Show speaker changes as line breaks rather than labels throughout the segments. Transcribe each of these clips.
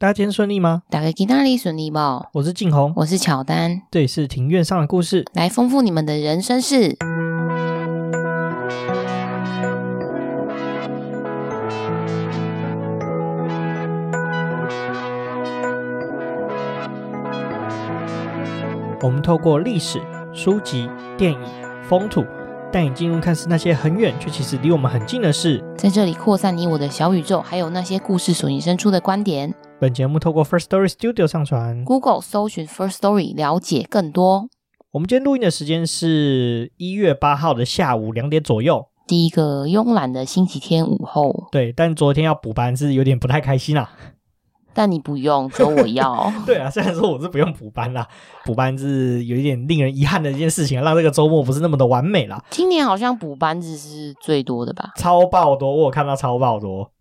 大家今天顺利吗？
大家今天顺利不？
我是静红，
我是乔丹，
这里是庭院上的故事，
来丰富你们的人生事。
我们透过历史、书籍、电影、风土，带你进入看似那些很远却其实离我们很近的事，
在这里扩散你我的小宇宙，还有那些故事所引申出的观点。
本节目透过 First Story Studio 上传
，Google 搜寻 First Story 了解更多。
我们今天录音的时间是一月八号的下午两点左右，
第一个慵懒的星期天午后。
对，但昨天要补班是有点不太开心啊。
但你不用，只有我要。
对啊，虽然说我是不用补班啦，补班是有一点令人遗憾的一件事情，让这个周末不是那么的完美啦。
今年好像补班子是最多的吧？
超爆多，我有看到超爆多。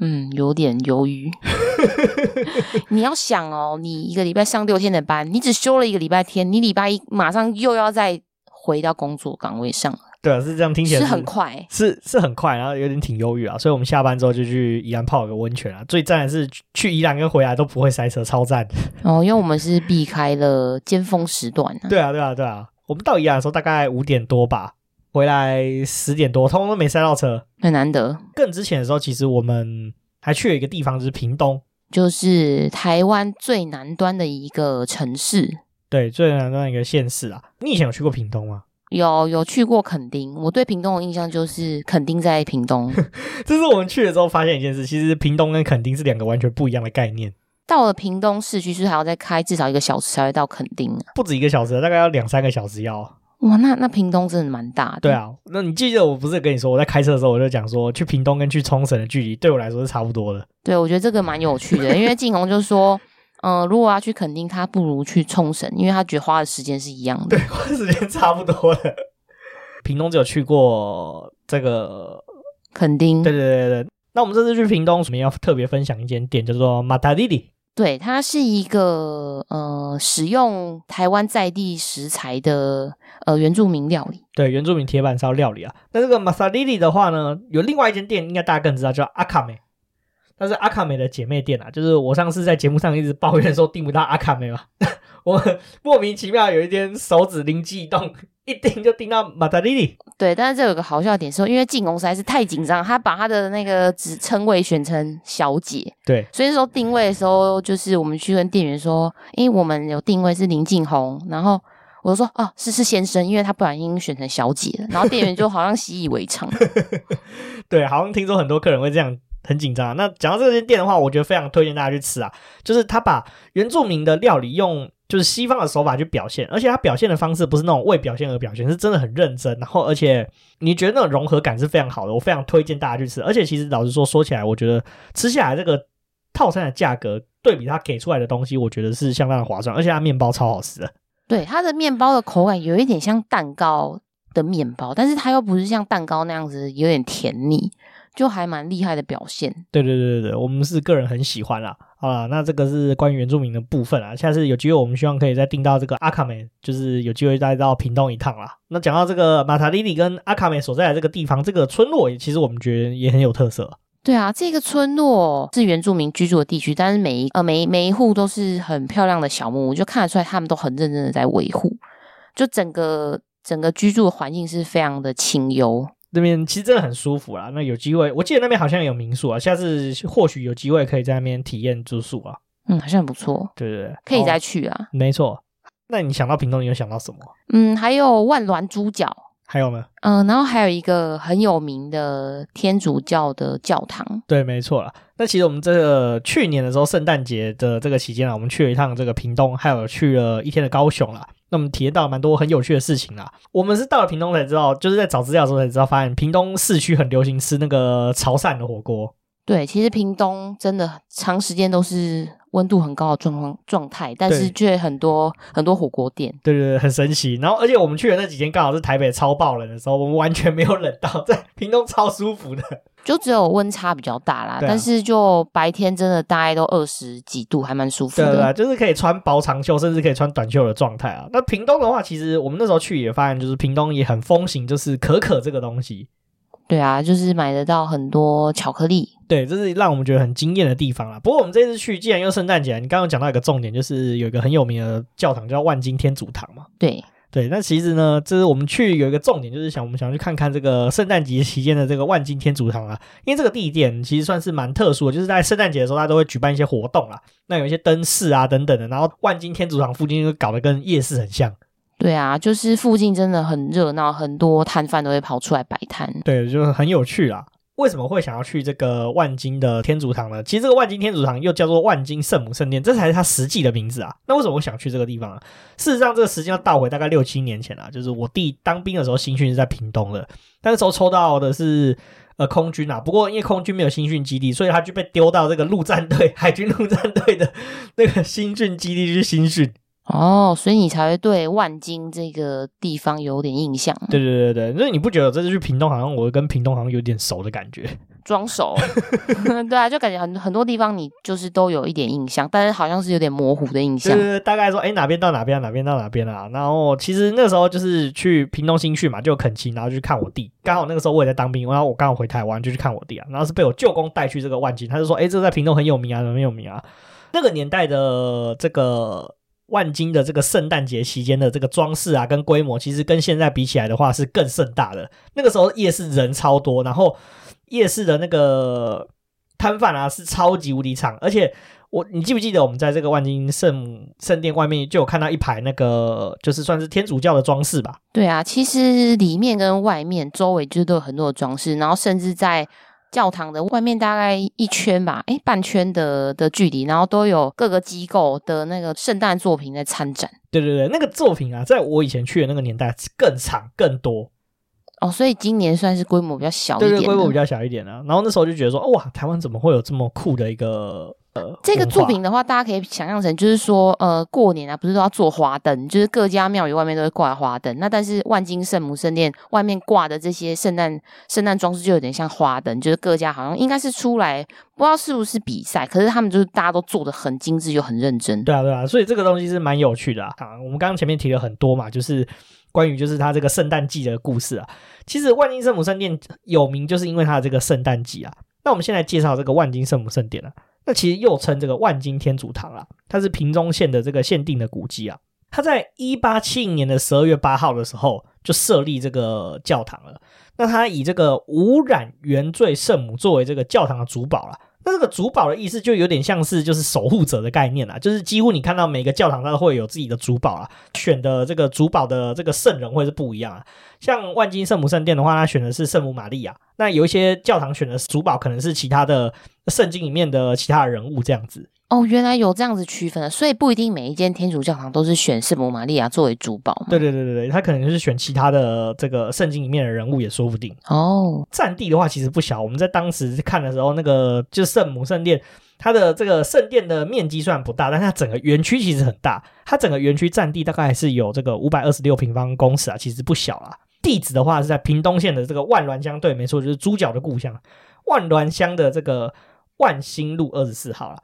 嗯，有点犹豫。你要想哦，你一个礼拜上六天的班，你只休了一个礼拜天，你礼拜一马上又要再回到工作岗位上。
对啊，是这样听起来是，
是很快，
是是很快，然后有点挺忧郁啊。所以我们下班之后就去宜兰泡个温泉啊。最赞的是去宜兰跟回来都不会塞车，超赞。
哦，因为我们是避开了尖峰时段啊。
对啊，对啊，对啊。我们到宜兰的时候大概五点多吧，回来十点多，通通都没塞到车，
很难得。
更之前的时候，其实我们还去了一个地方，就是屏东。
就是台湾最南端的一个城市，
对，最南端的一个县市啊。你以前有去过屏东吗？
有，有去过垦丁。我对屏东的印象就是垦丁在屏东。
这是我们去了之后发现一件事，其实屏东跟垦丁是两个完全不一样的概念。
到了屏东市区，是还要再开至少一个小时才会到垦丁啊？
不止一个小时，大概要两三个小时要。
哇，那那屏东真的蛮大的。
对啊，那你记得我不是跟你说，我在开车的时候我就讲说，去屏东跟去冲绳的距离对我来说是差不多的。
对，我觉得这个蛮有趣的，因为静红就说，嗯、呃，如果要去垦丁，他不如去冲绳，因为他觉得花的时间是一样的。
对，花的时间差不多的。屏东只有去过这个
垦丁。
对对对对，那我们这次去屏东，我们要特别分享一间店，叫做马塔里里。
对，它是一个呃，使用台湾在地食材的呃原住民料理。对，
原住民铁板烧料理啊。那这个马萨里里的话呢，有另外一间店，应该大家更知道，叫阿卡美。但是阿卡美的姐妹店啊，就是我上次在节目上一直抱怨说订不到阿卡美嘛，我莫名其妙有一天手指灵机一动。一盯就盯到马达利里，
对，但是这有个好笑点是，因为进公司还是太紧张，他把他的那个职称谓选成小姐，
对，
所以说定位的时候，就是我们去跟店员说，因为我们有定位是林静红，然后我就说哦，是是先生，因为他不小心选成小姐了，然后店员就好像习以为常，
对，好像听说很多客人会这样很紧张。那讲到这间店的话，我觉得非常推荐大家去吃啊，就是他把原住民的料理用。就是西方的手法去表现，而且他表现的方式不是那种为表现而表现，是真的很认真。然后，而且你觉得那种融合感是非常好的，我非常推荐大家去吃。而且，其实老实说，说起来，我觉得吃下来这个套餐的价格对比它给出来的东西，我觉得是相当的划算。而且，它面包超好吃的。
对，它的面包的口感有一点像蛋糕的面包，但是它又不是像蛋糕那样子有点甜腻。就还蛮厉害的表现，
对对对对对，我们是个人很喜欢啦。好啦，那这个是关于原住民的部分啊。下次有机会，我们希望可以再订到这个阿卡美，就是有机会再到屏东一趟啦。那讲到这个马塔利里跟阿卡美所在的这个地方，这个村落，其实我们觉得也很有特色。
对啊，这个村落是原住民居住的地区，但是每一呃每每一户都是很漂亮的小木屋，就看得出来他们都很认真的在维护，就整个整个居住的环境是非常的清幽。
这边其实真的很舒服啦。那有机会，我记得那边好像有民宿啊。下次或许有机会可以在那边体验住宿啊。
嗯，好像很不错。
对对对，
可以再去啊。
没错。那你想到屏东，你有想到什么？
嗯，还有万峦猪脚。
还有呢？
嗯、呃，然后还有一个很有名的天主教的教堂。
对，没错了。那其实我们这个去年的时候，圣诞节的这个期间啊，我们去了一趟这个屏东，还有去了一天的高雄啦。那我们体验到蛮多很有趣的事情啦。我们是到了屏东才知道，就是在找资料的时候才知道，发现屏东市区很流行吃那个潮汕的火锅。
对，其实屏东真的长时间都是温度很高的状况状态，但是却很多很多火锅店。
对对对，很神奇。然后，而且我们去的那几天刚好是台北超爆冷的时候，我们完全没有冷到，在屏东超舒服的。
就只有温差比较大啦，啊、但是就白天真的大概都二十几度，还蛮舒服的。
对啊，就是可以穿薄长袖，甚至可以穿短袖的状态啊。那屏东的话，其实我们那时候去也发现，就是屏东也很风行，就是可可这个东西。
对啊，就是买得到很多巧克力。
对，这是让我们觉得很惊艳的地方啦。不过我们这次去，既然又圣诞节，你刚刚讲到一个重点，就是有一个很有名的教堂叫万金天主堂嘛。
对
对，那其实呢，这是我们去有一个重点，就是想我们想去看看这个圣诞节期间的这个万金天主堂啊。因为这个地点其实算是蛮特殊的，就是在圣诞节的时候，它都会举办一些活动啦。那有一些灯饰啊等等的，然后万金天主堂附近就搞得跟夜市很像。
对啊，就是附近真的很热闹，很多摊贩都会跑出来摆摊。
对，就是很有趣啊。为什么会想要去这个万金的天主堂呢？其实这个万金天主堂又叫做万金圣母圣殿，这才是它实际的名字啊。那为什么我想去这个地方啊？事实上，这个时间要倒回大概六七年前啊，就是我弟当兵的时候，新训是在屏东的，但是时候抽到的是呃空军啊。不过因为空军没有新训基地，所以他就被丢到这个陆战队、海军陆战队的那个新训基地去新训。
哦，所以你才会对万金这个地方有点印象。
对对对对，所以你不觉得这次去屏东好像我跟屏东好像有点熟的感觉？
装熟，对啊，就感觉很很多地方你就是都有一点印象，但是好像是有点模糊的印象。
对对对，大概说，哎，哪边到哪边，哪边到哪边啊？然后其实那时候就是去屏东新区嘛，就有恳亲，然后就去看我弟。刚好那个时候我也在当兵，然后我刚好回台湾就去看我弟啊。然后是被我舅公带去这个万金，他就说，哎，这个在屏东很有名啊，很有名啊。那个年代的这个。万金的这个圣诞节期间的这个装饰啊，跟规模，其实跟现在比起来的话是更盛大的。那个时候夜市人超多，然后夜市的那个摊贩啊是超级无敌长，而且我你记不记得我们在这个万金圣圣殿外面就有看到一排那个就是算是天主教的装饰吧？
对啊，其实里面跟外面周围就是都有很多的装饰，然后甚至在。教堂的外面大概一圈吧，诶，半圈的的距离，然后都有各个机构的那个圣诞作品在参展。
对对对，那个作品啊，在我以前去的那个年代更长更多。
哦，所以今年算是规模比较小一点。
对对，规模比较小一点啊。然后那时候就觉得说，哇，台湾怎么会有这么酷的一个？
这个作品的话，大家可以想象成，就是说，呃，过年啊，不是都要做花灯，就是各家庙宇外面都会挂花灯。那但是万金圣母圣殿外面挂的这些圣诞圣诞装饰，就有点像花灯，就是各家好像应该是出来，不知道是不是比赛，可是他们就是大家都做的很精致又很认真。
对啊，对啊，所以这个东西是蛮有趣的啊。啊我们刚刚前面提了很多嘛，就是关于就是他这个圣诞季的故事啊。其实万金圣母圣殿有名，就是因为它的这个圣诞季啊。那我们现在介绍这个万金圣母圣殿啊。那其实又称这个万金天主堂啊，它是屏中县的这个限定的古迹啊。它在一八七零年的十二月八号的时候就设立这个教堂了。那它以这个无染原罪圣母作为这个教堂的主保了。那这个主保的意思就有点像是就是守护者的概念啦，就是几乎你看到每个教堂它都会有自己的主保啊，选的这个主保的这个圣人会是不一样啊。像万金圣母圣殿的话，它选的是圣母玛利亚。那有一些教堂选的主保可能是其他的圣经里面的其他人物这样子。
哦，原来有这样子区分的，所以不一定每一间天主教堂都是选圣母玛利亚作为主保。
对对对对对，他可能就是选其他的这个圣经里面的人物也说不定。
哦，
占地的话其实不小，我们在当时看的时候，那个就是圣母圣殿，它的这个圣殿的面积虽然不大，但它整个园区其实很大，它整个园区占地大概是有这个五百二十六平方公尺啊，其实不小啦。地址的话是在屏东县的这个万峦乡，对，没错，就是猪脚的故乡，万峦乡的这个万兴路二十四号啦。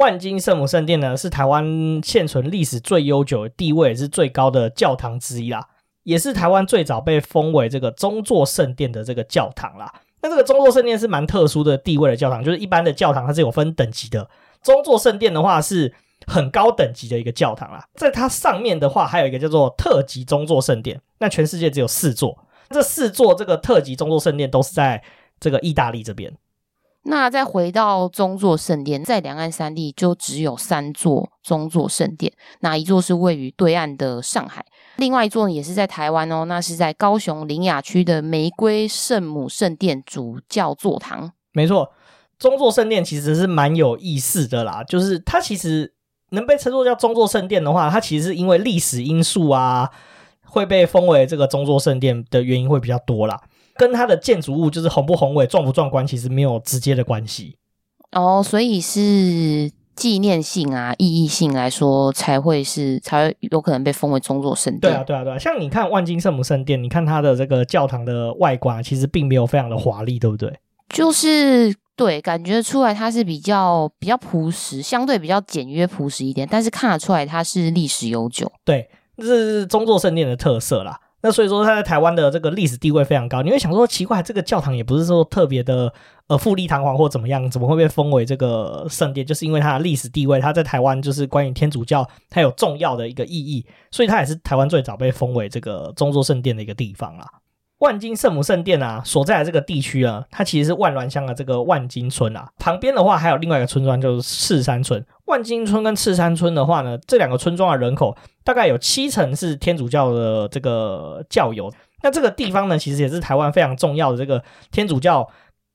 万金圣母圣殿呢，是台湾现存历史最悠久、地位也是最高的教堂之一啦，也是台湾最早被封为这个宗座圣殿的这个教堂啦。那这个宗座圣殿是蛮特殊的地位的教堂，就是一般的教堂它是有分等级的，宗座圣殿的话是很高等级的一个教堂啦。在它上面的话，还有一个叫做特级宗座圣殿，那全世界只有四座，这四座这个特级宗座圣殿都是在这个意大利这边。
那再回到宗座圣殿，在两岸三地就只有三座宗座圣殿，那一座是位于对岸的上海，另外一座也是在台湾哦，那是在高雄林雅区的玫瑰圣母圣殿主教座堂。
没错，宗座圣殿其实是蛮有意思的啦，就是它其实能被称作叫宗座圣殿的话，它其实是因为历史因素啊，会被封为这个宗座圣殿的原因会比较多啦。跟它的建筑物就是宏不宏伟、壮不壮观，其实没有直接的关系
哦，所以是纪念性啊、意义性来说，才会是才会有可能被封为中座圣殿。
对啊，对啊，对啊，像你看万金圣母圣殿，你看它的这个教堂的外观，其实并没有非常的华丽，对不对？
就是对，感觉出来它是比较比较朴实，相对比较简约朴实一点，但是看得出来它是历史悠久。
对，这是中座圣殿的特色啦。那所以说，他在台湾的这个历史地位非常高。你会想说，奇怪，这个教堂也不是说特别的呃富丽堂皇或怎么样，怎么会被封为这个圣殿？就是因为它的历史地位，它在台湾就是关于天主教它有重要的一个意义，所以它也是台湾最早被封为这个宗座圣殿的一个地方啦。万金圣母圣殿啊，所在的这个地区啊，它其实是万峦乡的这个万金村啊。旁边的话还有另外一个村庄，就是赤山村。万金村跟赤山村的话呢，这两个村庄的人口大概有七成是天主教的这个教友。那这个地方呢，其实也是台湾非常重要的这个天主教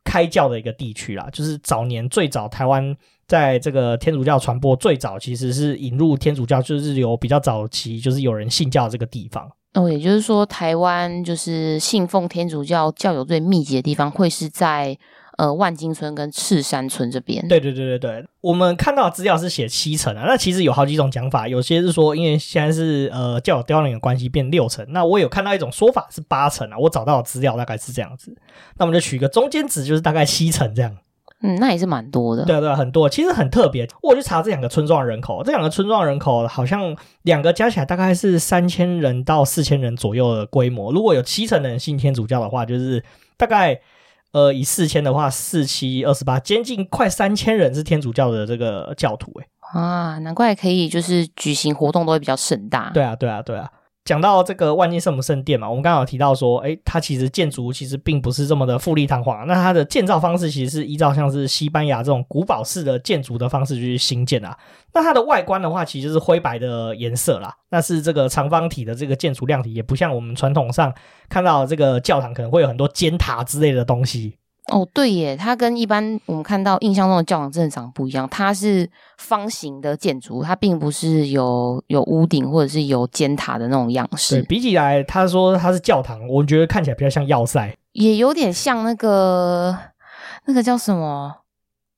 开教的一个地区啦。就是早年最早台湾在这个天主教传播最早，其实是引入天主教，就是有比较早期，就是有人信教这个地方。
哦，也就是说，台湾就是信奉天主教教友最密集的地方，会是在呃万金村跟赤山村这边。
对对对对对，我们看到资料是写七成啊，那其实有好几种讲法，有些是说因为现在是呃教友凋零的关系变六成，那我有看到一种说法是八成啊，我找到的资料大概是这样子，那我们就取一个中间值，就是大概七成这样。
嗯，那也是蛮多的。
对对，很多，其实很特别。我去查这两个村庄的人口，这两个村庄的人口好像两个加起来大概是三千人到四千人左右的规模。如果有七成的人信天主教的话，就是大概呃以四千的话，四七二十八，接近快三千人是天主教的这个教徒。哎
啊，难怪可以就是举行活动都会比较盛大。
对啊，对啊，对啊。讲到这个万金圣母圣殿嘛，我们刚好提到说，诶，它其实建筑其实并不是这么的富丽堂皇。那它的建造方式其实是依照像是西班牙这种古堡式的建筑的方式去兴建啊。那它的外观的话，其实就是灰白的颜色啦。那是这个长方体的这个建筑量体，也不像我们传统上看到这个教堂可能会有很多尖塔之类的东西。
哦，对耶，它跟一般我们看到印象中的教堂真的长不一样。它是方形的建筑，它并不是有有屋顶或者是有尖塔的那种样式。
对，比起来，他说它是教堂，我觉得看起来比较像要塞，
也有点像那个那个叫什么？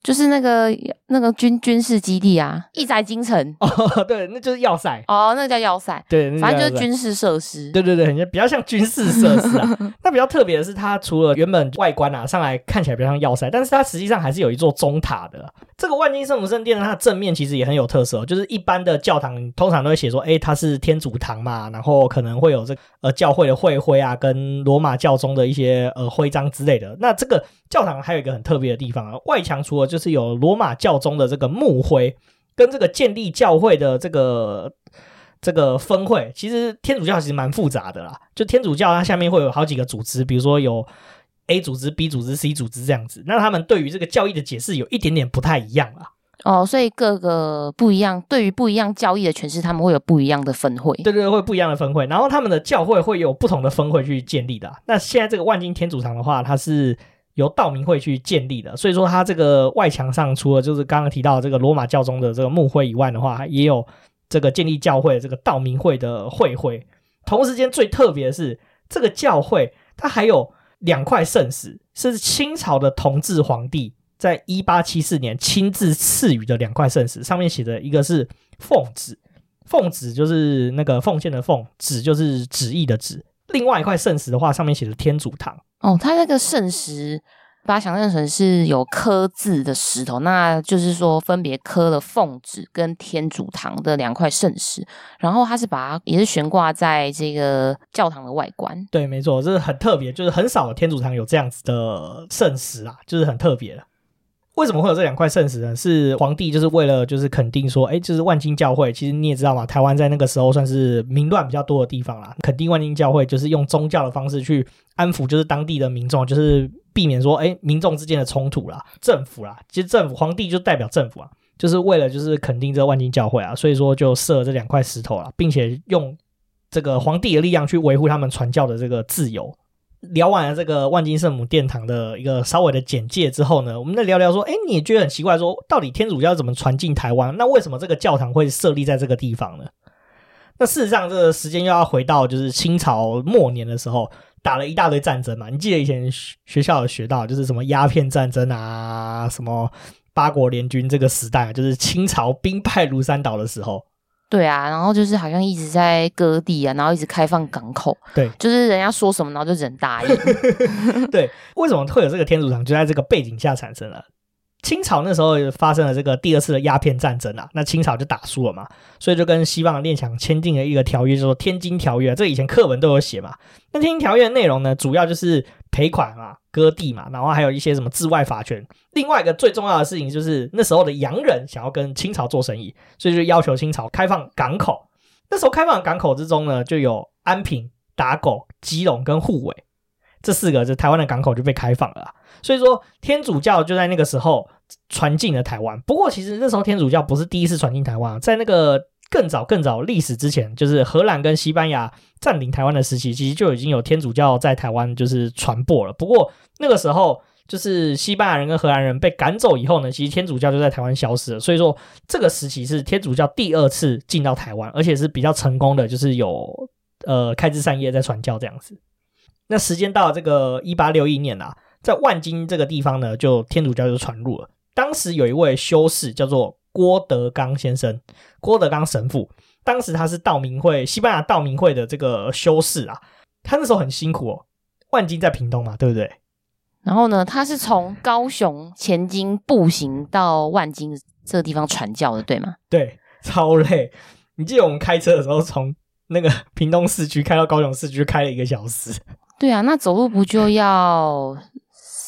就是那个那个军军事基地啊，一宅京城
哦，对，那就是要塞
哦，那个叫要塞，
对，
反正就是军事设施，
对对对，比较像军事设施啊。那比较特别的是，它除了原本外观啊上来看起来比较像要塞，但是它实际上还是有一座中塔的。这个万金圣母圣殿呢，它的正面其实也很有特色哦，就是一般的教堂通常都会写说，哎，它是天主堂嘛，然后可能会有这个呃教会的会徽啊，跟罗马教宗的一些呃徽章之类的。那这个教堂还有一个很特别的地方啊，外墙除了就就是有罗马教宗的这个墓徽，跟这个建立教会的这个这个分会，其实天主教其实蛮复杂的啦。就天主教它下面会有好几个组织，比如说有 A 组织、B 组织、C 组织这样子。那他们对于这个教义的解释有一点点不太一样啦。
哦，所以各个不一样，对于不一样教义的诠释，他们会有不一样的分会。
对对对，会不一样的分会。然后他们的教会会有不同的分会去建立的。那现在这个万金天主堂的话，它是。由道明会去建立的，所以说它这个外墙上除了就是刚刚提到这个罗马教宗的这个墓徽以外的话，也有这个建立教会的这个道明会的会徽。同时间最特别的是，这个教会它还有两块圣石，是清朝的同治皇帝在一八七四年亲自赐予的两块圣石，上面写的一个是奉旨，奉旨就是那个奉献的奉，旨就是旨意的旨。另外一块圣石的话，上面写的天主堂。
哦，它那个圣石，把它想象成是有刻字的石头，那就是说分别刻了奉旨跟天主堂的两块圣石，然后它是把它也是悬挂在这个教堂的外观。
对，没错，这是很特别，就是很少的天主堂有这样子的圣石啊，就是很特别的。为什么会有这两块圣石呢？是皇帝就是为了就是肯定说，哎，就是万金教会。其实你也知道嘛，台湾在那个时候算是民乱比较多的地方啦。肯定万金教会就是用宗教的方式去安抚，就是当地的民众，就是避免说，哎，民众之间的冲突啦，政府啦，其实政府皇帝就代表政府啊，就是为了就是肯定这个万金教会啊，所以说就设了这两块石头啦，并且用这个皇帝的力量去维护他们传教的这个自由。聊完了这个万金圣母殿堂的一个稍微的简介之后呢，我们再聊聊说，哎，你也觉得很奇怪说，说到底天主教怎么传进台湾？那为什么这个教堂会设立在这个地方呢？那事实上，这个时间又要回到就是清朝末年的时候，打了一大堆战争嘛。你记得以前学校有学到，就是什么鸦片战争啊，什么八国联军这个时代，就是清朝兵败如山倒的时候。
对啊，然后就是好像一直在割地啊，然后一直开放港口，
对，
就是人家说什么，然后就只能答应。
对，为什么会有这个天主堂，就在这个背景下产生了。清朝那时候发生了这个第二次的鸦片战争啊，那清朝就打输了嘛，所以就跟西方的列强签订了一个条约，就说《天津条约》。这以前课文都有写嘛。那《天津条约》的内容呢，主要就是赔款嘛、割地嘛，然后还有一些什么治外法权。另外一个最重要的事情就是那时候的洋人想要跟清朝做生意，所以就要求清朝开放港口。那时候开放港口之中呢，就有安平、打狗、基隆跟沪尾这四个，就台湾的港口就被开放了。所以说，天主教就在那个时候传进了台湾。不过，其实那时候天主教不是第一次传进台湾，在那个更早、更早历史之前，就是荷兰跟西班牙占领台湾的时期，其实就已经有天主教在台湾就是传播了。不过那个时候，就是西班牙人跟荷兰人被赶走以后呢，其实天主教就在台湾消失了。所以说，这个时期是天主教第二次进到台湾，而且是比较成功的，就是有呃开枝散叶在传教这样子。那时间到了这个一八六一年啊。在万金这个地方呢，就天主教就传入了。当时有一位修士叫做郭德纲先生，郭德纲神父。当时他是道明会西班牙道明会的这个修士啊，他那时候很辛苦哦。万金在屏东嘛，对不对？
然后呢，他是从高雄前进步行到万金这个地方传教的，对吗？
对，超累。你记得我们开车的时候，从那个屏东市区开到高雄市区，开了一个小时。
对啊，那走路不就要？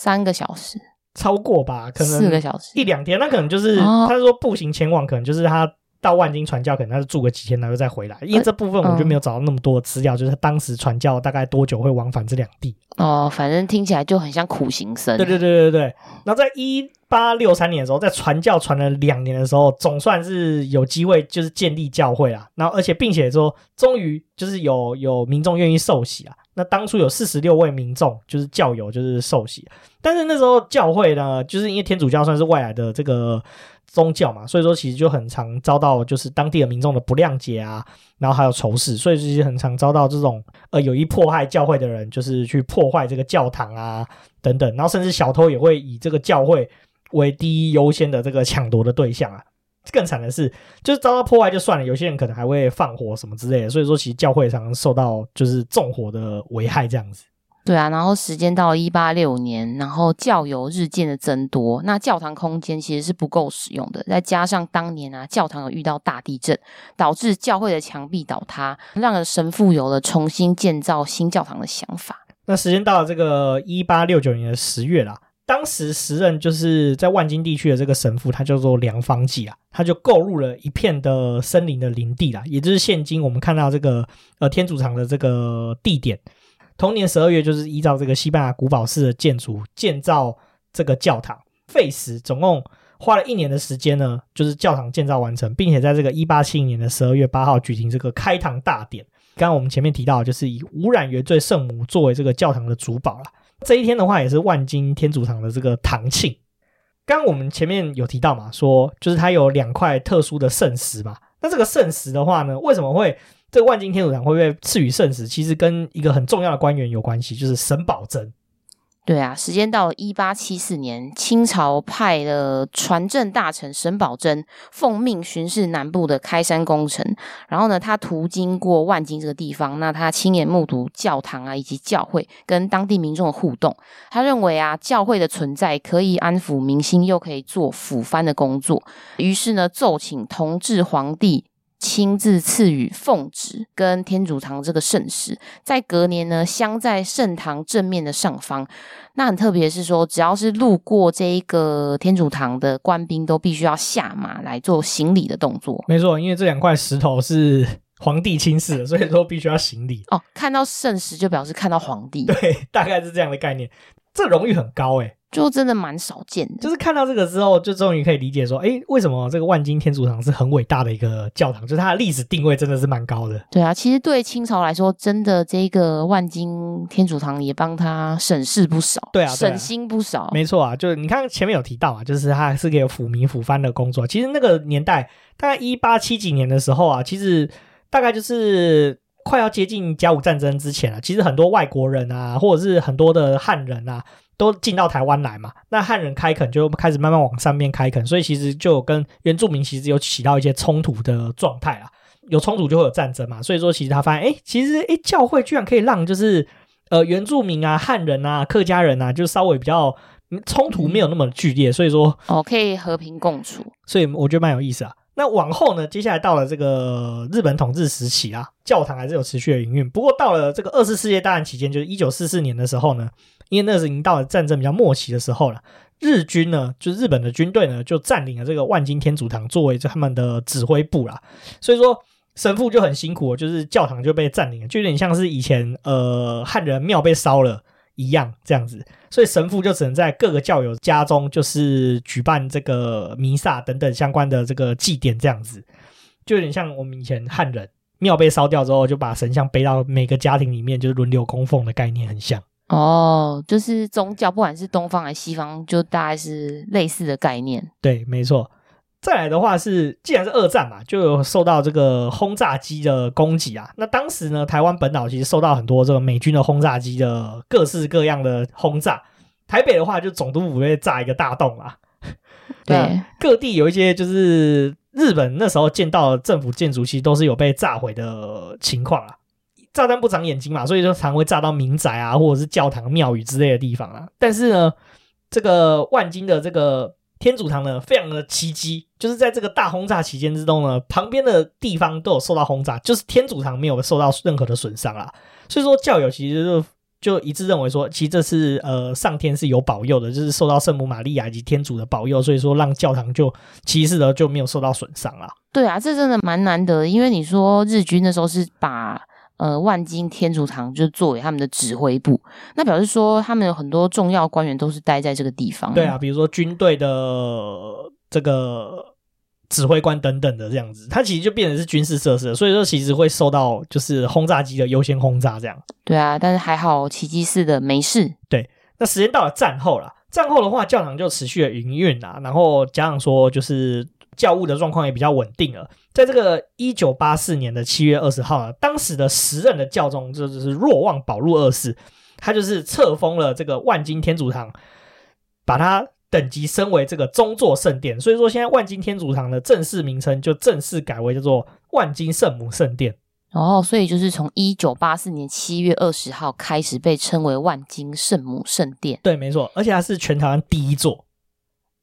三个小时，
超过吧？可能
四个小时，一
两天。那可能就是、哦、他说步行前往，可能就是他到万金传教，可能他是住个几天，然后再回来。因为这部分我就没有找到那么多资料，嗯、就是他当时传教大概多久会往返这两地。
哦，反正听起来就很像苦行僧。
对对对对对。然后在一八六三年的时候，在传教传了两年的时候，总算是有机会就是建立教会啊。然后而且并且说，终于就是有有民众愿意受洗啊。那当初有四十六位民众，就是教友，就是受洗。但是那时候教会呢，就是因为天主教算是外来的这个宗教嘛，所以说其实就很常遭到就是当地的民众的不谅解啊，然后还有仇视，所以其实很常遭到这种呃有意迫害教会的人，就是去破坏这个教堂啊等等，然后甚至小偷也会以这个教会为第一优先的这个抢夺的对象啊。更惨的是，就是遭到破坏就算了，有些人可能还会放火什么之类的，所以说其实教会常常受到就是纵火的危害这样子。
对啊，然后时间到了一八六年，然后教友日渐的增多，那教堂空间其实是不够使用的，再加上当年啊教堂有遇到大地震，导致教会的墙壁倒塌，让神父有了重新建造新教堂的想法。
那时间到了这个一八六九年的十月啦。当时时任就是在万金地区的这个神父，他叫做梁方济啊，他就购入了一片的森林的林地啦，也就是现今我们看到这个呃天主堂的这个地点。同年十二月，就是依照这个西班牙古堡式的建筑建造这个教堂，费时总共花了一年的时间呢，就是教堂建造完成，并且在这个一八七零年的十二月八号举行这个开堂大典。刚刚我们前面提到，就是以无染原罪圣母作为这个教堂的主保了。这一天的话，也是万金天主堂的这个堂庆。刚刚我们前面有提到嘛，说就是它有两块特殊的圣石嘛。那这个圣石的话呢，为什么会这个万金天主堂会被赐予圣石？其实跟一个很重要的官员有关系，就是沈葆桢。
对啊，时间到了一八七四年，清朝派了传政大臣沈葆桢奉命巡视南部的开山工程。然后呢，他途经过万金这个地方，那他亲眼目睹教堂啊以及教会跟当地民众的互动。他认为啊，教会的存在可以安抚民心，又可以做抚番的工作。于是呢，奏请同治皇帝。亲自赐予奉旨跟天主堂这个圣石，在隔年呢，镶在圣堂正面的上方。那很特别是说，只要是路过这一个天主堂的官兵，都必须要下马来做行礼的动作。
没错，因为这两块石头是皇帝亲赐的，所以说必须要行礼。
哦，看到圣石就表示看到皇帝。
对，大概是这样的概念。这荣誉很高诶。
就真的蛮少见的，
就是看到这个之后，就终于可以理解说，哎，为什么这个万金天主堂是很伟大的一个教堂？就是它的历史定位真的是蛮高的。
对啊，其实对清朝来说，真的这个万金天主堂也帮他省事不少，
对啊，对啊，
省心不少。
没错啊，就是你看前面有提到啊，就是他是给抚民抚番的工作。其实那个年代，大概一八七几年的时候啊，其实大概就是快要接近甲午战争之前啊，其实很多外国人啊，或者是很多的汉人啊。都进到台湾来嘛，那汉人开垦就开始慢慢往上面开垦，所以其实就跟原住民其实有起到一些冲突的状态啦。有冲突就会有战争嘛，所以说其实他发现，哎，其实哎，教会居然可以让就是呃原住民啊、汉人啊、客家人啊，就稍微比较冲突没有那么剧烈，所以说
哦，可以和平共处，
所以我觉得蛮有意思啊。那往后呢，接下来到了这个日本统治时期啊，教堂还是有持续的营运。不过到了这个二次世界大战期间，就是一九四四年的时候呢，因为那是已经到了战争比较末期的时候了，日军呢，就是日本的军队呢，就占领了这个万金天主堂作为他们的指挥部啦。所以说神父就很辛苦，就是教堂就被占领了，就有点像是以前呃汉人庙被烧了。一样这样子，所以神父就只能在各个教友家中，就是举办这个弥撒等等相关的这个祭典，这样子就有点像我们以前汉人庙被烧掉之后，就把神像背到每个家庭里面，就是轮流供奉的概念很像。
哦，就是宗教，不管是东方还是西方，就大概是类似的概念。
对，没错。再来的话是，既然是二战嘛，就有受到这个轰炸机的攻击啊。那当时呢，台湾本岛其实受到很多这个美军的轰炸机的各式各样的轰炸。台北的话，就总督府被炸一个大洞啊。
对，
各地有一些就是日本那时候建造的政府建筑，其实都是有被炸毁的情况啊。炸弹不长眼睛嘛，所以就常会炸到民宅啊，或者是教堂、庙宇之类的地方啊。但是呢，这个万金的这个。天主堂呢，非常的奇迹，就是在这个大轰炸期间之中呢，旁边的地方都有受到轰炸，就是天主堂没有受到任何的损伤啦。所以说教友其实就就一致认为说，其实这是呃上天是有保佑的，就是受到圣母玛利亚以及天主的保佑，所以说让教堂就其实呢就没有受到损伤啦。
对啊，这真的蛮难得，因为你说日军那时候是把。呃，万金天主堂就作为他们的指挥部，那表示说他们有很多重要官员都是待在这个地方。
对啊，比如说军队的这个指挥官等等的这样子，它其实就变成是军事设施，所以说其实会受到就是轰炸机的优先轰炸这样。
对啊，但是还好奇迹似的没事。
对，那时间到了战后了，战后的话教堂就持续的营运啊，然后加上说就是。教务的状况也比较稳定了。在这个一九八四年的七月二十号呢，当时的时任的教宗就是若望保禄二世，他就是册封了这个万金天主堂，把它等级升为这个中座圣殿。所以说，现在万金天主堂的正式名称就正式改为叫做万金圣母圣殿。
哦，所以就是从一九八四年七月二十号开始被称为万金圣母圣殿。
对，没错，而且它是全台湾第一座。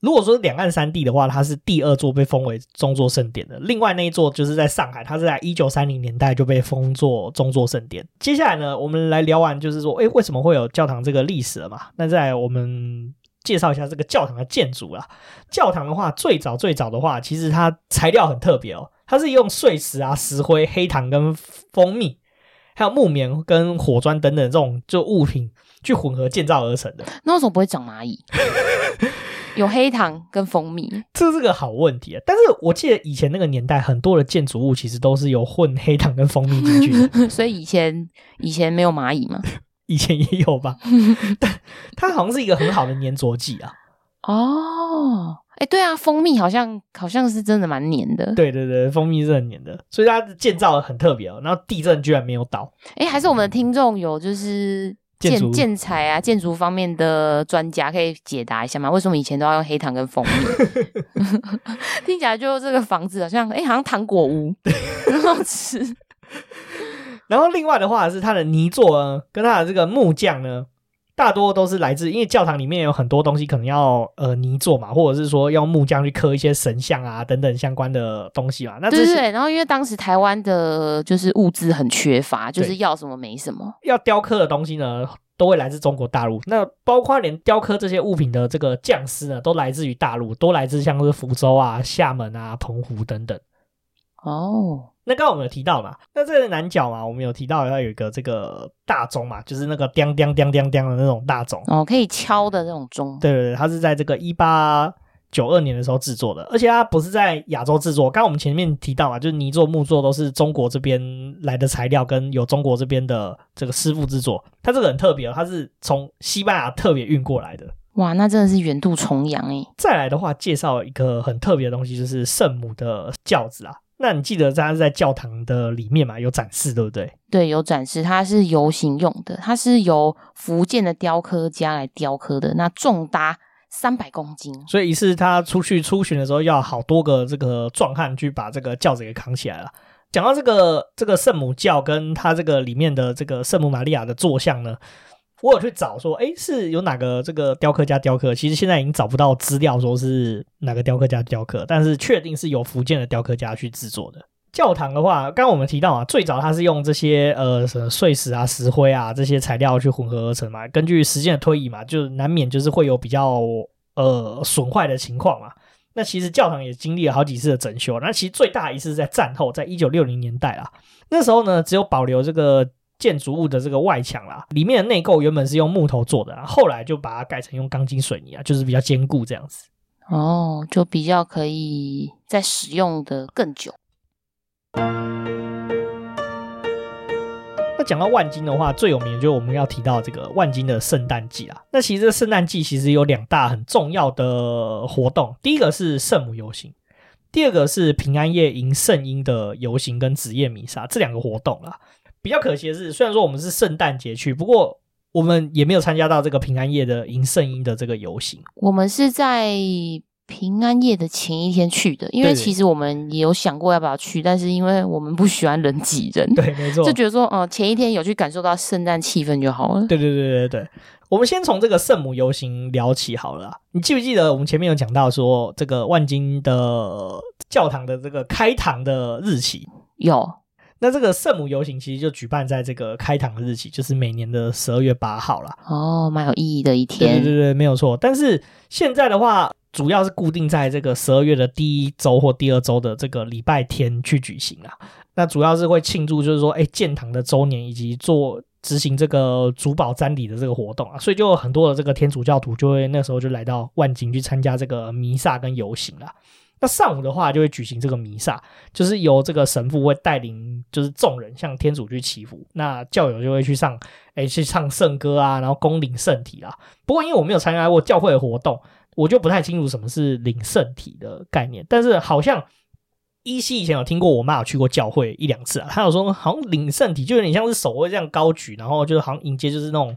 如果说两岸三地的话，它是第二座被封为中座圣殿的。另外那一座就是在上海，它是在一九三零年代就被封作中座圣殿。接下来呢，我们来聊完就是说，诶，为什么会有教堂这个历史了嘛？那在我们介绍一下这个教堂的建筑啦。教堂的话，最早最早的话，其实它材料很特别哦，它是用碎石啊、石灰、黑糖跟蜂蜜，还有木棉跟火砖等等这种就物品去混合建造而成的。
那为什么不会长蚂蚁？有黑糖跟蜂蜜，
这是个好问题啊！但是我记得以前那个年代，很多的建筑物其实都是有混黑糖跟蜂蜜进去的，
所以以前以前没有蚂蚁吗？
以前也有吧，但它好像是一个很好的粘着剂啊。
哦，哎，对啊，蜂蜜好像好像是真的蛮粘的。
对对对，蜂蜜是很粘的，所以它建造的很特别哦。然后地震居然没有倒，
哎，还是我们的听众有就是。建建材啊，建筑方面的专家可以解答一下吗？为什么以前都要用黑糖跟蜂蜜？听起来就这个房子好像，哎、欸，好像糖果屋，很好吃。
然后另外的话是它的泥作呢，跟它的这个木匠呢。大多都是来自，因为教堂里面有很多东西可能要呃泥做嘛，或者是说用木匠去刻一些神像啊等等相关的东西嘛。那对，
对，然后因为当时台湾的就是物资很缺乏，就是要什么没什么。
要雕刻的东西呢，都会来自中国大陆。那包括连雕刻这些物品的这个匠师呢，都来自于大陆，都来自像是福州啊、厦门啊、澎湖等等。
哦。
那刚刚我们有提到嘛，那这个南角嘛，我们有提到要有一个这个大钟嘛，就是那个叮叮叮叮叮的那种大钟
哦，可以敲的那种钟。
对对对，它是在这个一八九二年的时候制作的，而且它不是在亚洲制作。刚刚我们前面提到嘛，就是泥作、木作都是中国这边来的材料，跟有中国这边的这个师傅制作。它这个很特别哦，它是从西班牙特别运过来的。
哇，那真的是远渡重洋诶。
再来的话，介绍一个很特别的东西，就是圣母的轿子啊。那你记得它是在教堂的里面嘛？有展示，对不对？
对，有展示。它是游行用的，它是由福建的雕刻家来雕刻的，那重达三百公斤。
所以一次他出去出巡的时候，要好多个这个壮汉去把这个轿子给扛起来了。讲到这个这个圣母教跟它这个里面的这个圣母玛利亚的坐像呢，我有去找说，哎，是有哪个这个雕刻家雕刻？其实现在已经找不到资料说是哪个雕刻家雕刻，但是确定是由福建的雕刻家去制作的。教堂的话，刚刚我们提到啊，最早它是用这些呃什么碎石啊、石灰啊这些材料去混合而成嘛。根据时间的推移嘛，就难免就是会有比较呃损坏的情况嘛。那其实教堂也经历了好几次的整修。那其实最大一次是在战后，在一九六零年代啊，那时候呢只有保留这个建筑物的这个外墙啦，里面的内构原本是用木头做的啊，后来就把它改成用钢筋水泥啊，就是比较坚固这样子。
哦，就比较可以再使用的更久。
那讲到万金的话，最有名的就是我们要提到这个万金的圣诞季啦。那其实这个圣诞季其实有两大很重要的活动，第一个是圣母游行，第二个是平安夜迎圣婴的游行跟子夜弥撒这两个活动啦。比较可惜的是，虽然说我们是圣诞节去，不过我们也没有参加到这个平安夜的迎圣婴的这个游行。
我们是在。平安夜的前一天去的，因为其实我们也有想过要不要去，但是因为我们不喜欢人挤人，
对，没 错，
就觉得说，哦、呃，前一天有去感受到圣诞气氛就好了。
对对对对对，我们先从这个圣母游行聊起好了。你记不记得我们前面有讲到说，这个万金的教堂的这个开堂的日期？
有。
那这个圣母游行其实就举办在这个开堂的日期，就是每年的十二月八号啦。
哦，蛮有意义的一天。
对对对，没有错。但是现在的话。主要是固定在这个十二月的第一周或第二周的这个礼拜天去举行啊。那主要是会庆祝，就是说，哎，建堂的周年以及做执行这个主保瞻礼的这个活动啊。所以就有很多的这个天主教徒就会那时候就来到万景去参加这个弥撒跟游行了。那上午的话就会举行这个弥撒，就是由这个神父会带领，就是众人向天主去祈福。那教友就会去上，哎，去唱圣歌啊，然后恭领圣体啦。不过因为我没有参加过教会的活动。我就不太清楚什么是领圣体的概念，但是好像依稀以前有听过，我妈有去过教会一两次啊，她有说好像领圣体就有点像是手会这样高举，然后就是好像迎接就是那种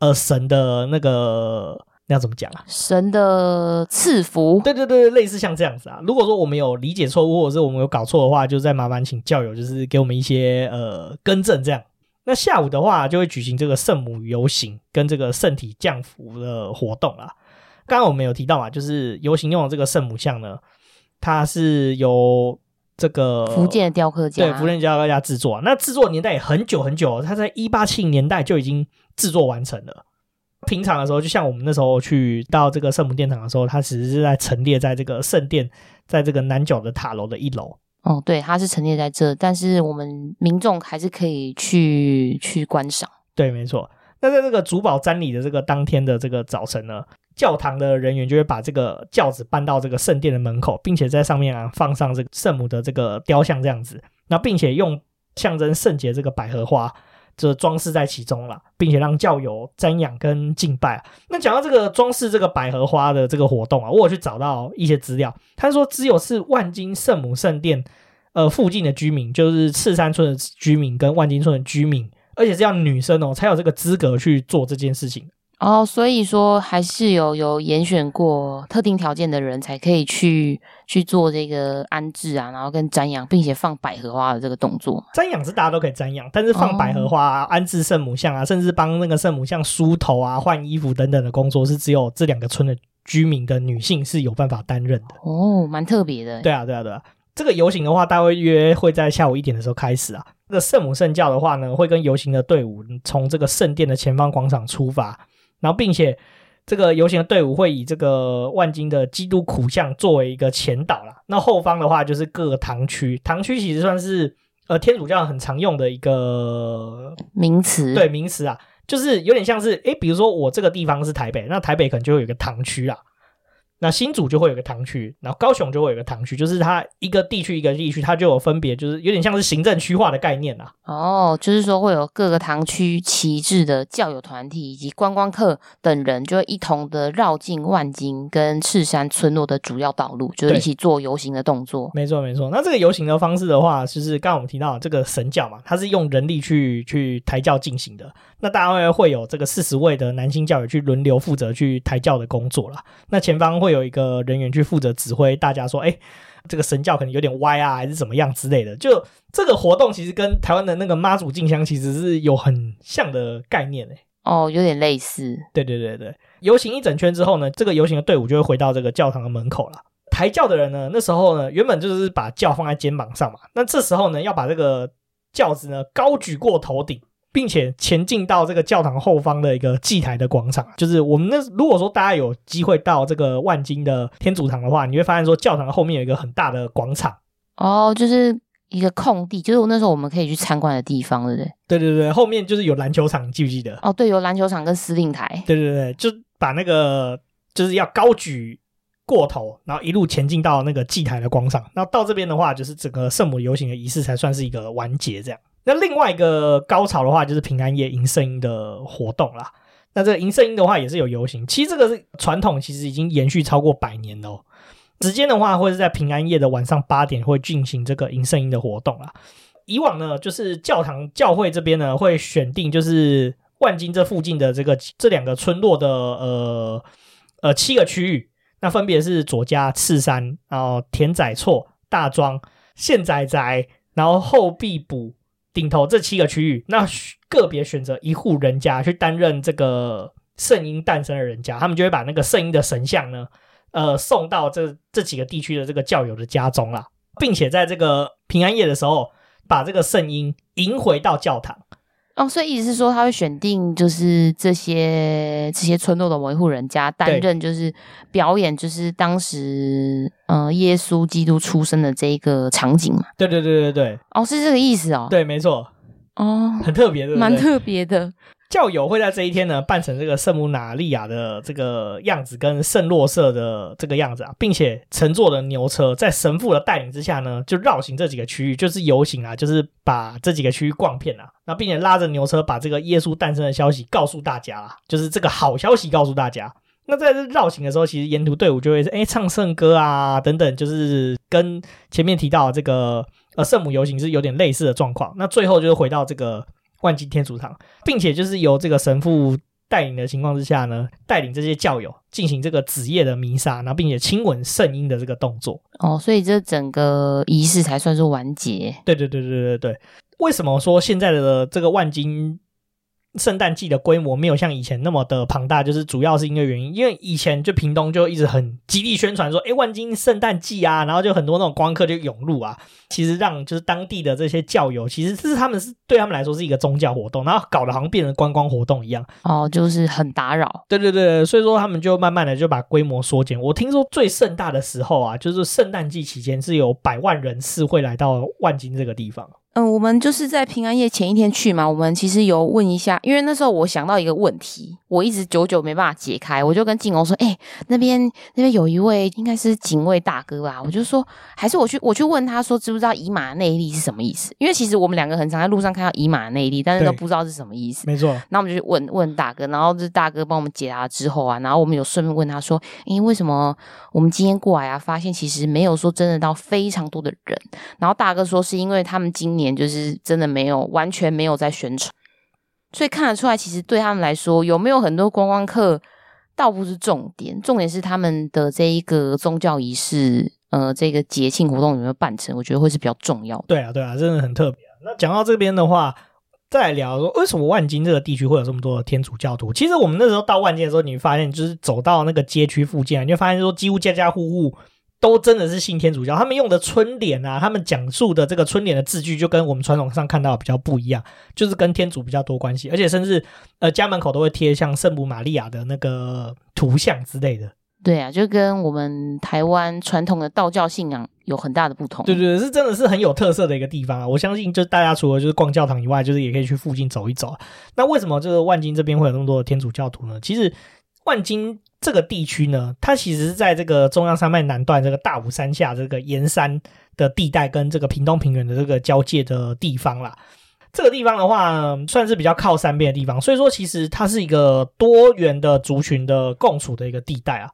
呃神的那个那要怎么讲啊？
神的赐福？
对对对，类似像这样子啊。如果说我们有理解错误，或者是我们有搞错的话，就再麻烦请教友就是给我们一些呃更正这样。那下午的话就会举行这个圣母游行跟这个圣体降服的活动啊。刚刚我们有提到嘛，就是游行用的这个圣母像呢，它是由这个
福建的雕刻家，
对，福建雕刻家制作啊。那制作年代也很久很久，它在一八七零年代就已经制作完成了。平常的时候，就像我们那时候去到这个圣母殿堂的时候，它其实是在陈列在这个圣殿，在这个南角的塔楼的一楼。
哦，对，它是陈列在这，但是我们民众还是可以去去观赏。
对，没错。那在这个主保瞻礼的这个当天的这个早晨呢，教堂的人员就会把这个轿子搬到这个圣殿的门口，并且在上面啊放上这个圣母的这个雕像这样子，那并且用象征圣洁这个百合花就装饰在其中了，并且让教友瞻仰跟敬拜啊。那讲到这个装饰这个百合花的这个活动啊，我有去找到一些资料，他说只有是万金圣母圣殿呃附近的居民，就是赤山村的居民跟万金村的居民，而且是要女生哦才有这个资格去做这件事情。
哦，所以说还是有有严选过特定条件的人才可以去去做这个安置啊，然后跟瞻仰，并且放百合花的这个动作。
瞻仰是大家都可以瞻仰，但是放百合花啊、哦、安置圣母像啊，甚至帮那个圣母像梳头啊、换衣服等等的工作，是只有这两个村的居民的女性是有办法担任的。
哦，蛮特别的。
对啊，对啊，对啊。这个游行的话，大约会在下午一点的时候开始啊。这个圣母圣教的话呢，会跟游行的队伍从这个圣殿的前方广场出发。然后，并且这个游行的队伍会以这个万金的基督苦像作为一个前导啦。那后方的话就是各个堂区，堂区其实算是呃天主教很常用的一个
名词。
对，名词啊，就是有点像是诶，比如说我这个地方是台北，那台北可能就会有一个堂区啦。那新竹就会有个堂区，然后高雄就会有个堂区，就是它一个地区一个地区，它就有分别，就是有点像是行政区划的概念啦。
哦，就是说会有各个堂区旗帜的教友团体以及观光客等人，就会一同的绕进万金跟赤山村落的主要道路，就是一起做游行的动作。
没错，没错。那这个游行的方式的话，就是刚刚我们提到这个神教嘛，它是用人力去去抬轿进行的。那大概会会有这个四十位的男性教友去轮流负责去抬轿的工作啦。那前方会。有一个人员去负责指挥大家说：“哎，这个神教可能有点歪啊，还是怎么样之类的。”就这个活动其实跟台湾的那个妈祖进香其实是有很像的概念诶。
哦，有点类似。
对对对对，游行一整圈之后呢，这个游行的队伍就会回到这个教堂的门口了。抬轿的人呢，那时候呢，原本就是把轿放在肩膀上嘛，那这时候呢，要把这个轿子呢高举过头顶。并且前进到这个教堂后方的一个祭台的广场，就是我们那如果说大家有机会到这个万金的天主堂的话，你会发现说教堂后面有一个很大的广场
哦，就是一个空地，就是那时候我们可以去参观的地方，对不对？
对对对，后面就是有篮球场，你记不记得？
哦，对，有篮球场跟司令台。
对对对，就把那个就是要高举过头，然后一路前进到那个祭台的广场。那到这边的话，就是整个圣母游行的仪式才算是一个完结，这样。那另外一个高潮的话，就是平安夜迎圣音的活动啦。那这个迎圣音的话，也是有游行。其实这个是传统，其实已经延续超过百年了。时间的话，会是在平安夜的晚上八点会进行这个迎圣音的活动啦。以往呢，就是教堂教会这边呢会选定，就是万金这附近的这个这两个村落的呃呃七个区域，那分别是左家、赤山，然后田仔厝、大庄、县仔仔，然后后壁埔。顶头这七个区域，那个别选择一户人家去担任这个圣婴诞生的人家，他们就会把那个圣婴的神像呢，呃，送到这这几个地区的这个教友的家中啦，并且在这个平安夜的时候，把这个圣婴迎回到教堂。
哦，所以意思是说，他会选定就是这些这些村落的某一户人家担任，就是表演，就是当时呃耶稣基督出生的这一个场景嘛。
对对对对对。
哦，是这个意思哦。
对，没错。
哦，
很特别的，
蛮特别的。
教友会在这一天呢，扮成这个圣母玛利亚的这个样子，跟圣若瑟的这个样子啊，并且乘坐的牛车，在神父的带领之下呢，就绕行这几个区域，就是游行啊，就是把这几个区域逛遍啊，那并且拉着牛车把这个耶稣诞生的消息告诉大家啦，就是这个好消息告诉大家。那在这绕行的时候，其实沿途队伍就会哎唱圣歌啊等等，就是跟前面提到这个呃圣母游行是有点类似的状况。那最后就是回到这个。万金天主堂，并且就是由这个神父带领的情况之下呢，带领这些教友进行这个子夜的弥撒，然后并且亲吻圣婴的这个动作。
哦，所以这整个仪式才算是完结。
对对对对对对。为什么说现在的这个万金？圣诞季的规模没有像以前那么的庞大，就是主要是因为原因，因为以前就屏东就一直很极力宣传说，哎，万金圣诞季啊，然后就很多那种观光客就涌入啊，其实让就是当地的这些教友，其实是他们是对他们来说是一个宗教活动，然后搞得好像变成观光活动一样，
哦，就是很打扰。
对对对，所以说他们就慢慢的就把规模缩减。我听说最盛大的时候啊，就是圣诞季期间是有百万人次会来到万金这个地方。
嗯，我们就是在平安夜前一天去嘛。我们其实有问一下，因为那时候我想到一个问题，我一直久久没办法解开。我就跟静欧说：“哎、欸，那边那边有一位应该是警卫大哥吧？”我就说：“还是我去我去问他说，知不知道以马内利是什么意思？”因为其实我们两个很常在路上看到以马内利，但是都不知道是什么意思。
没
错。那我们就去问问大哥，然后这大哥帮我们解答之后啊，然后我们有顺便问他说：“因、欸、为为什么我们今天过来啊，发现其实没有说真的到非常多的人。”然后大哥说：“是因为他们今年年就是真。”的没有，完全没有在宣传，所以看得出来，其实对他们来说，有没有很多观光客倒不是重点，重点是他们的这一个宗教仪式，呃，这个节庆活动有没有办成，我觉得会是比较重要的。
对啊，对啊，真的很特别啊。那讲到这边的话，再来聊说为什么万金这个地区会有这么多的天主教徒？其实我们那时候到万金的时候，你发现就是走到那个街区附近啊，你就发现说几乎家家户户。都真的是信天主教，他们用的春联啊，他们讲述的这个春联的字句就跟我们传统上看到的比较不一样，就是跟天主比较多关系，而且甚至呃家门口都会贴像圣母玛利亚的那个图像之类的。
对啊，就跟我们台湾传统的道教信仰有很大的不同。
对对对，是真的是很有特色的一个地方啊！我相信，就大家除了就是逛教堂以外，就是也可以去附近走一走。那为什么这个万金这边会有那么多的天主教徒呢？其实万金。这个地区呢，它其实是在这个中央山脉南段这个大武山下这个盐山的地带，跟这个屏东平原的这个交界的地方啦。这个地方的话，算是比较靠山边的地方，所以说其实它是一个多元的族群的共处的一个地带啊。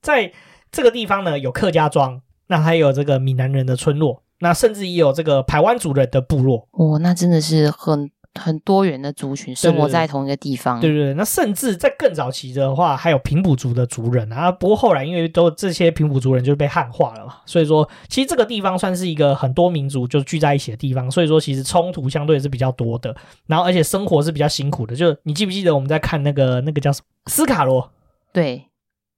在这个地方呢，有客家庄，那还有这个闽南人的村落，那甚至也有这个排湾族人的部落。
哦，那真的是很。很多元的族群生活在同一个地方。
对对对，那甚至在更早期的话，还有平埔族的族人啊。不过后来因为都这些平埔族人就被汉化了嘛，所以说其实这个地方算是一个很多民族就聚在一起的地方。所以说其实冲突相对是比较多的，然后而且生活是比较辛苦的。就你记不记得我们在看那个那个叫什么斯卡罗？
对。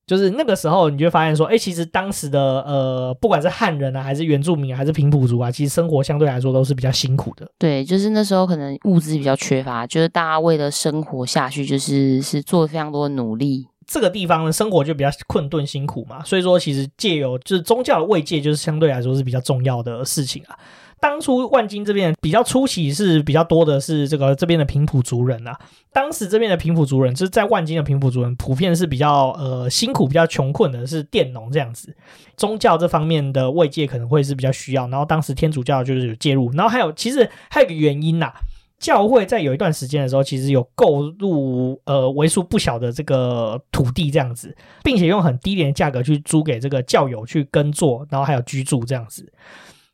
就是那个时候，你就会发现说，哎，其实当时的呃，不管是汉人啊，还是原住民，还是平埔族啊，其实生活相对来说都是比较辛苦的。
对，就是那时候可能物资比较缺乏，就是大家为了生活下去，就是是做了非常多的努力。
这个地方的生活就比较困顿辛苦嘛，所以说其实借由就是宗教的慰藉，就是相对来说是比较重要的事情啊。当初万金这边比较初期是比较多的是这个这边的平埔族人啊，当时这边的平埔族人就是在万金的平埔族人普遍是比较呃辛苦、比较穷困的，是佃农这样子。宗教这方面的慰藉可能会是比较需要，然后当时天主教就是有介入，然后还有其实还有一个原因呐、教会在有一段时间的时候其实有购入呃为数不小的这个土地这样子，并且用很低廉的价格去租给这个教友去耕作，然后还有居住这样子。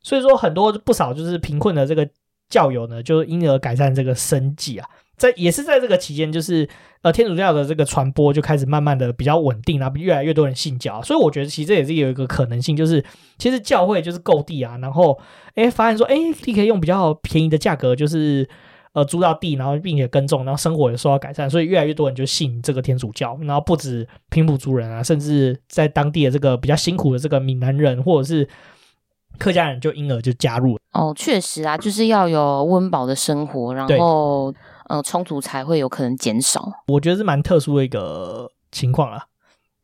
所以说，很多不少就是贫困的这个教友呢，就因而改善这个生计啊。在也是在这个期间，就是呃天主教的这个传播就开始慢慢的比较稳定啊，越来越多人信教。所以我觉得其实这也是有一个可能性，就是其实教会就是购地啊，然后诶发现说诶你可以用比较便宜的价格，就是呃租到地，然后并且耕种，然后生活也受到改善，所以越来越多人就信这个天主教。然后不止平埔族人啊，甚至在当地的这个比较辛苦的这个闽南人，或者是。客家人就因而就加入了
哦，确实啊，就是要有温饱的生活，然后呃冲突才会有可能减少。
我觉得是蛮特殊的一个情况啊。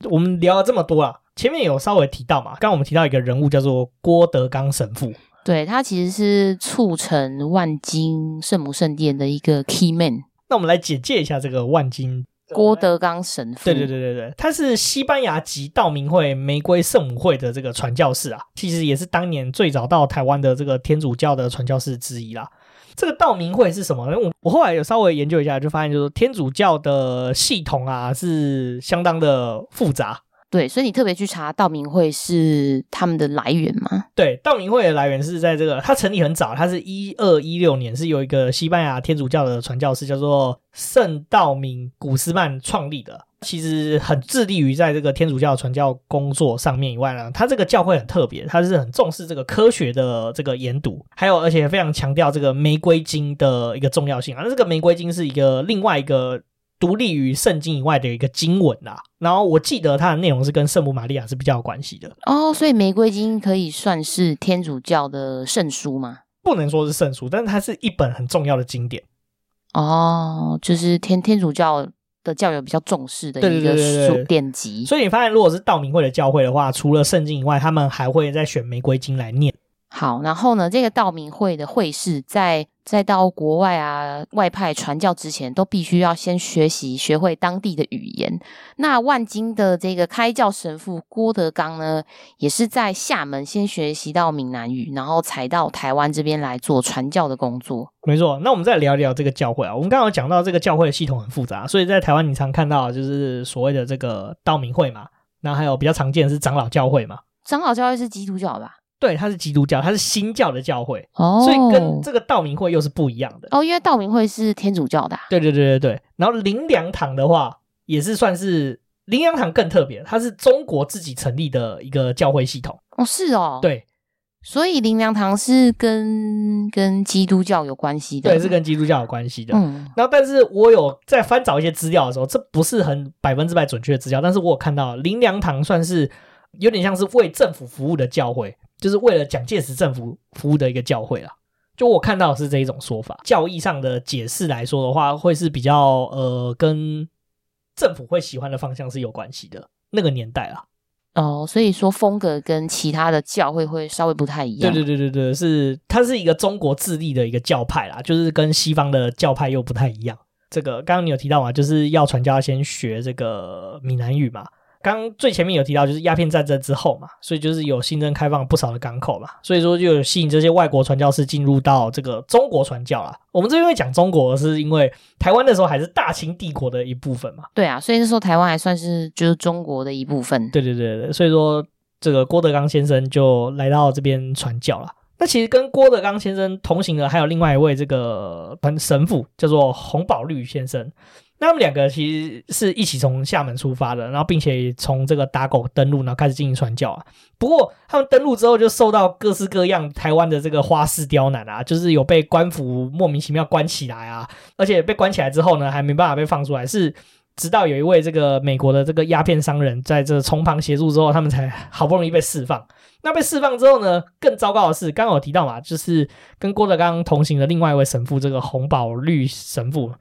我们聊了这么多啊，前面有稍微提到嘛，刚刚我们提到一个人物叫做郭德纲神父，
对，他其实是促成万金圣母圣殿的一个 key man。
那我们来简介一下这个万金。
郭德纲神父，
对对对对对，他是西班牙籍道明会玫瑰圣母会的这个传教士啊，其实也是当年最早到台湾的这个天主教的传教士之一啦。这个道明会是什么呢？我我后来有稍微研究一下，就发现就是天主教的系统啊是相当的复杂。
对，所以你特别去查道明会是他们的来源吗？
对，道明会的来源是在这个，它成立很早，它是一二一六年，是有一个西班牙天主教的传教士叫做圣道明古斯曼创立的。其实很致力于在这个天主教传教工作上面以外呢，他这个教会很特别，他是很重视这个科学的这个研读，还有而且非常强调这个玫瑰金的一个重要性啊。那这个玫瑰金是一个另外一个。独立于圣经以外的一个经文啊，然后我记得它的内容是跟圣母玛利亚是比较有关系的
哦，所以玫瑰经可以算是天主教的圣书吗？
不能说是圣书，但是它是一本很重要的经典
哦，就是天天主教的教友比较重视的一个书典籍。
所以你发现，如果是道明会的教会的话，除了圣经以外，他们还会再选玫瑰经来念。
好，然后呢，这个道明会的会士在在到国外啊外派传教之前，都必须要先学习学会当地的语言。那万金的这个开教神父郭德纲呢，也是在厦门先学习到闽南语，然后才到台湾这边来做传教的工作。
没错，那我们再聊聊这个教会啊。我们刚刚讲到这个教会的系统很复杂，所以在台湾你常看到就是所谓的这个道明会嘛，那还有比较常见的是长老教会嘛。
长老教会是基督教吧？
对，它是基督教，它是新教的教会，哦，所以跟这个道明会又是不一样的
哦。因为道明会是天主教的，啊，
对对对对对。然后林良堂的话，也是算是林良堂更特别，它是中国自己成立的一个教会系统
哦，是哦，
对，
所以林良堂是跟跟基督教有关系的，
对，是跟基督教有关系的。嗯，然后但是我有在翻找一些资料的时候，这不是很百分之百准确的资料，但是我有看到林良堂算是有点像是为政府服务的教会。就是为了蒋介石政府服务的一个教会啦，就我看到的是这一种说法。教义上的解释来说的话，会是比较呃跟政府会喜欢的方向是有关系的。那个年代啊，
哦，所以说风格跟其他的教会会稍微不太一样。
对对对对对，是它是一个中国自立的一个教派啦，就是跟西方的教派又不太一样。这个刚刚你有提到嘛，就是要传教先学这个闽南语嘛。刚最前面有提到，就是鸦片战争之后嘛，所以就是有新增开放不少的港口嘛，所以说就有吸引这些外国传教士进入到这个中国传教啦。我们这边会讲中国，是因为台湾那时候还是大清帝国的一部分嘛。
对啊，所以那时候台湾还算是就是中国的一部分。
对对对对，所以说这个郭德纲先生就来到这边传教了。那其实跟郭德纲先生同行的还有另外一位这个神父，叫做洪宝律先生。那他们两个其实是一起从厦门出发的，然后并且从这个打狗登陆，然后开始进行传教啊。不过他们登陆之后，就受到各式各样台湾的这个花式刁难啊，就是有被官府莫名其妙关起来啊，而且被关起来之后呢，还没办法被放出来，是直到有一位这个美国的这个鸦片商人在这从旁协助之后，他们才好不容易被释放。那被释放之后呢，更糟糕的是，刚刚有提到嘛，就是跟郭德纲同行的另外一位神父，这个洪宝律神父。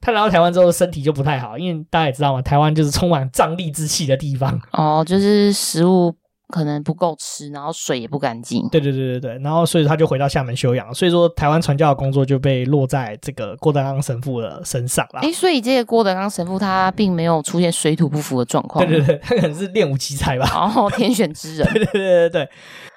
他来到台湾之后，身体就不太好，因为大家也知道嘛，台湾就是充满瘴疠之气的地方。
哦，就是食物可能不够吃，然后水也不干净。
对对对对对，然后所以他就回到厦门休养。所以说，台湾传教的工作就被落在这个郭德纲神父的身上了。
诶，所以这个郭德纲神父他并没有出现水土不服的状况。
对对对，他可能是练武奇才吧。
哦，天选之人。
对对对对对。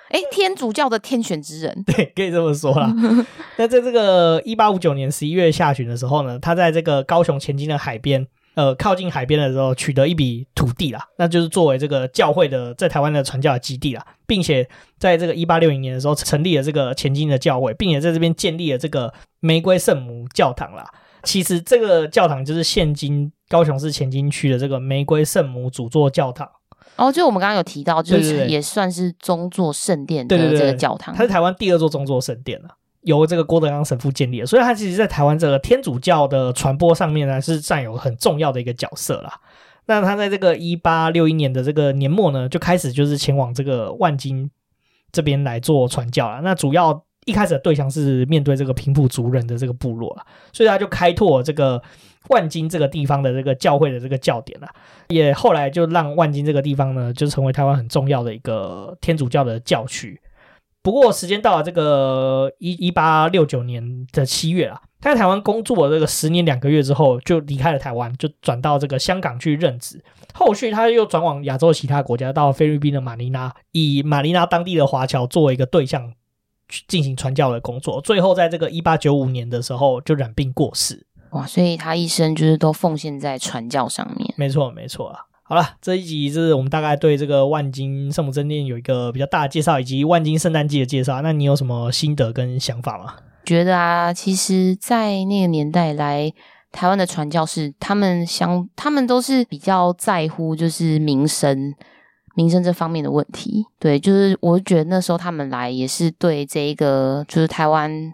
哎，天主教的天选之人，
对，可以这么说啦。那在这个一八五九年十一月下旬的时候呢，他在这个高雄前进的海边，呃，靠近海边的时候，取得一笔土地啦，那就是作为这个教会的在台湾的传教的基地啦，并且在这个一八六零年的时候成立了这个前进的教会，并且在这边建立了这个玫瑰圣母教堂啦。其实这个教堂就是现今高雄市前金区的这个玫瑰圣母主座教堂。
哦，就我们刚刚有提到，就是也算是宗座圣殿的这个教堂，
它是台湾第二座宗座圣殿了，由这个郭德纲神父建立的，所以它其实在台湾这个天主教的传播上面呢，是占有很重要的一个角色啦。那他在这个一八六一年的这个年末呢，就开始就是前往这个万金这边来做传教了。那主要一开始的对象是面对这个平埔族人的这个部落了，所以他就开拓这个。万金这个地方的这个教会的这个教典啊，也后来就让万金这个地方呢，就成为台湾很重要的一个天主教的教区。不过时间到了这个一一八六九年的七月啊，他在台湾工作了这个十年两个月之后，就离开了台湾，就转到这个香港去任职。后续他又转往亚洲其他国家，到菲律宾的马尼拉，以马尼拉当地的华侨作为一个对象进行传教的工作。最后在这个一八九五年的时候，就染病过世。
哇，所以他一生就是都奉献在传教上面。
没错，没错啊。好了，这一集就是我们大概对这个万金圣母真殿有一个比较大的介绍，以及万金圣诞季的介绍。那你有什么心得跟想法吗？
觉得啊，其实，在那个年代来台湾的传教士，他们相他们都是比较在乎就是民生、民生这方面的问题。对，就是我觉得那时候他们来也是对这一个就是台湾。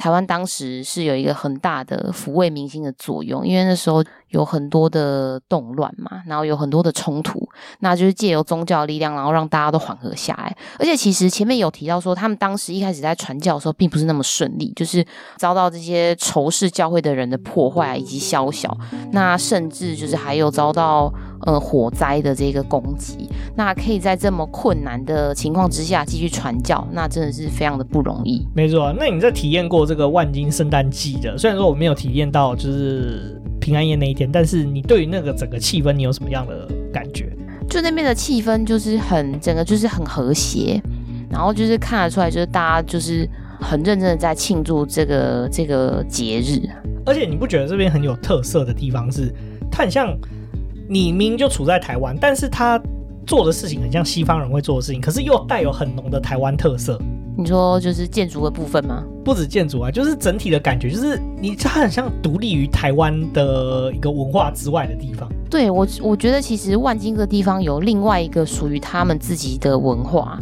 台湾当时是有一个很大的抚慰民心的作用，因为那时候有很多的动乱嘛，然后有很多的冲突，那就是借由宗教力量，然后让大家都缓和下来。而且其实前面有提到说，他们当时一开始在传教的时候，并不是那么顺利，就是遭到这些仇视教会的人的破坏以及宵小，那甚至就是还有遭到呃火灾的这个攻击。那可以在这么困难的情况之下继续传教，那真的是非常的不容易。
没错，那你在体验过这个万金圣诞季的？虽然说我没有体验到就是平安夜那一天，但是你对于那个整个气氛，你有什么样的感觉？
就那边的气氛就是很整个就是很和谐，然后就是看得出来就是大家就是很认真的在庆祝这个这个节日。
而且你不觉得这边很有特色的地方是，它很像你明明就处在台湾，但是它。做的事情很像西方人会做的事情，可是又带有很浓的台湾特色。
你说就是建筑的部分吗？
不止建筑啊，就是整体的感觉，就是你它很像独立于台湾的一个文化之外的地方。
对，我，我觉得其实万金这个地方有另外一个属于他们自己的文化，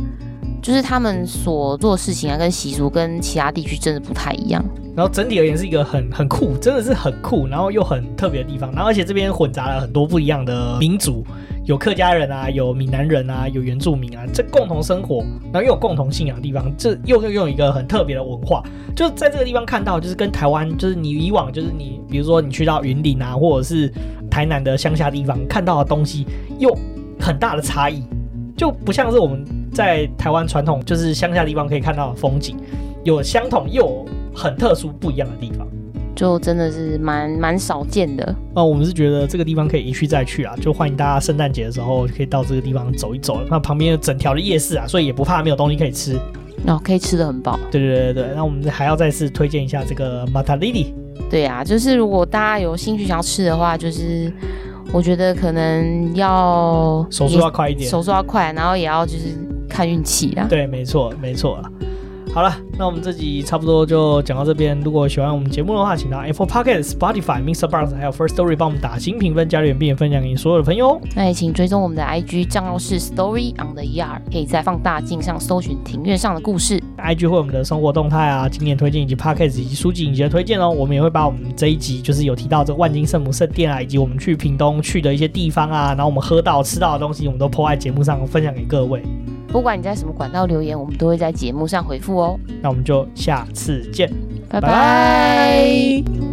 就是他们所做的事情啊，跟习俗跟其他地区真的不太一样。
然后整体而言是一个很很酷，真的是很酷，然后又很特别的地方。然后而且这边混杂了很多不一样的民族。有客家人啊，有闽南人啊，有原住民啊，这共同生活，然后又有共同信仰的地方，这又又有一个很特别的文化，就在这个地方看到，就是跟台湾，就是你以往就是你，比如说你去到云林啊，或者是台南的乡下地方看到的东西，又很大的差异，就不像是我们在台湾传统就是乡下地方可以看到的风景，有相同又很特殊不一样的地方。
就真的是蛮蛮少见的。
那我们是觉得这个地方可以一去再去啊，就欢迎大家圣诞节的时候可以到这个地方走一走。那旁边有整条的夜市啊，所以也不怕没有东西可以吃。
哦，可以吃的很饱。
对对对对，那我们还要再次推荐一下这个马塔利里。
对啊，就是如果大家有兴趣想要吃的话，就是我觉得可能要
手速要快一点，
手速要快，然后也要就是看运气啊。
对，没错没错。好了，那我们这集差不多就讲到这边。如果喜欢我们节目的话，请到 Apple Podcast、Spotify、MixerBox 还有 First Story 帮我们打新评分、加留言，并且分享给你所有的朋友。
那也请追踪我们的 IG 账号是 Story on the Yard，可以在放大镜上搜寻庭院上的故事。
IG 会有我们的生活动态啊、经典推荐以及 Podcast 以及书籍影集的推荐哦。我们也会把我们这一集就是有提到这个万金圣母圣殿啊，以及我们去屏东去的一些地方啊，然后我们喝到吃到的东西，我们都 po 在节目上分享给各位。
不管你在什么管道留言，我们都会在节目上回复哦。
那我们就下次见，
拜拜。